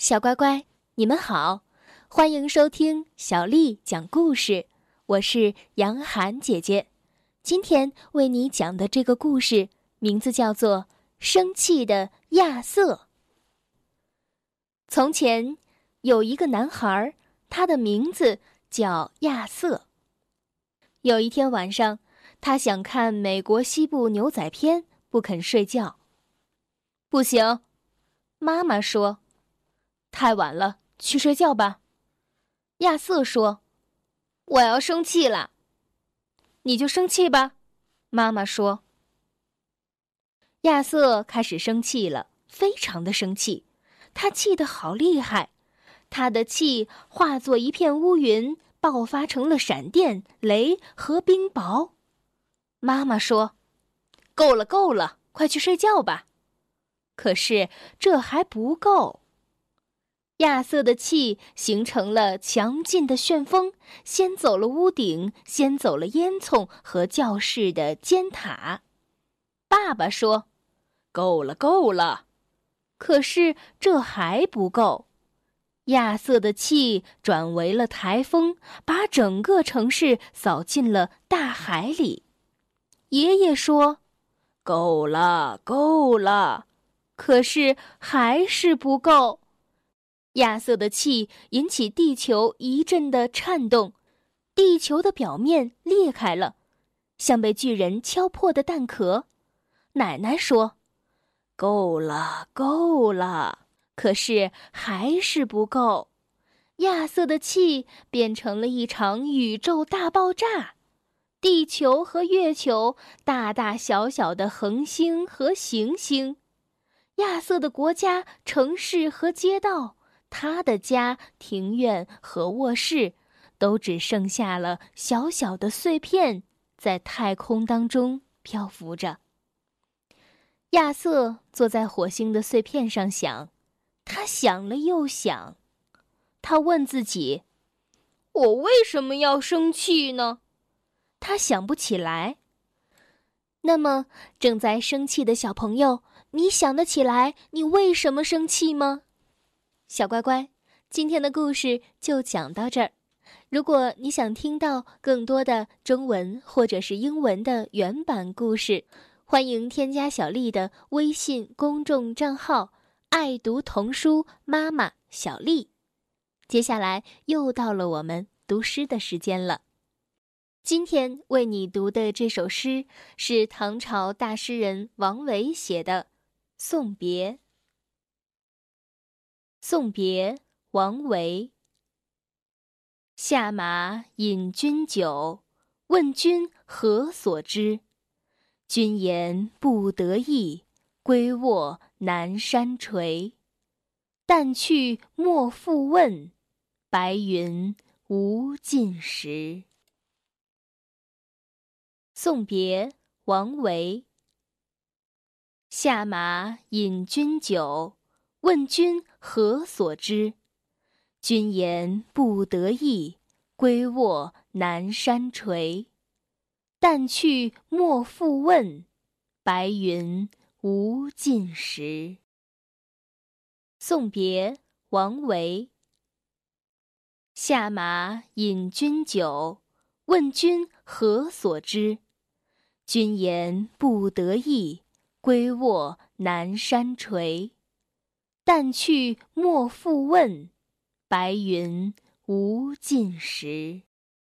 小乖乖，你们好，欢迎收听小丽讲故事。我是杨涵姐姐，今天为你讲的这个故事名字叫做《生气的亚瑟》。从前有一个男孩，他的名字叫亚瑟。有一天晚上，他想看美国西部牛仔片，不肯睡觉。不行，妈妈说。太晚了，去睡觉吧。亚瑟说：“我要生气了。”你就生气吧，妈妈说。亚瑟开始生气了，非常的生气，他气得好厉害，他的气化作一片乌云，爆发成了闪电、雷和冰雹。妈妈说：“够了，够了，快去睡觉吧。”可是这还不够。亚瑟的气形成了强劲的旋风，掀走了屋顶，掀走了烟囱和教室的尖塔。爸爸说：“够了，够了。”可是这还不够。亚瑟的气转为了台风，把整个城市扫进了大海里。爷爷说：“够了，够了。”可是还是不够。亚瑟的气引起地球一阵的颤动，地球的表面裂开了，像被巨人敲破的蛋壳。奶奶说：“够了，够了。”可是还是不够。亚瑟的气变成了一场宇宙大爆炸，地球和月球，大大小小的恒星和行星，亚瑟的国家、城市和街道。他的家、庭院和卧室，都只剩下了小小的碎片，在太空当中漂浮着。亚瑟坐在火星的碎片上想，他想了又想，他问自己：“我为什么要生气呢？”他想不起来。那么，正在生气的小朋友，你想得起来你为什么生气吗？小乖乖，今天的故事就讲到这儿。如果你想听到更多的中文或者是英文的原版故事，欢迎添加小丽的微信公众账号“爱读童书妈妈小丽”。接下来又到了我们读诗的时间了。今天为你读的这首诗是唐朝大诗人王维写的《送别》。送别，王维。下马饮君酒，问君何所之？君言不得意，归卧南山陲。但去莫复问，白云无尽时。送别，王维。下马饮君酒。问君何所之？君言不得意，归卧南山陲。但去莫复问，白云无尽时。送别，王维。下马饮君酒，问君何所之？君言不得意，归卧南山陲。但去莫复问，白云无尽时。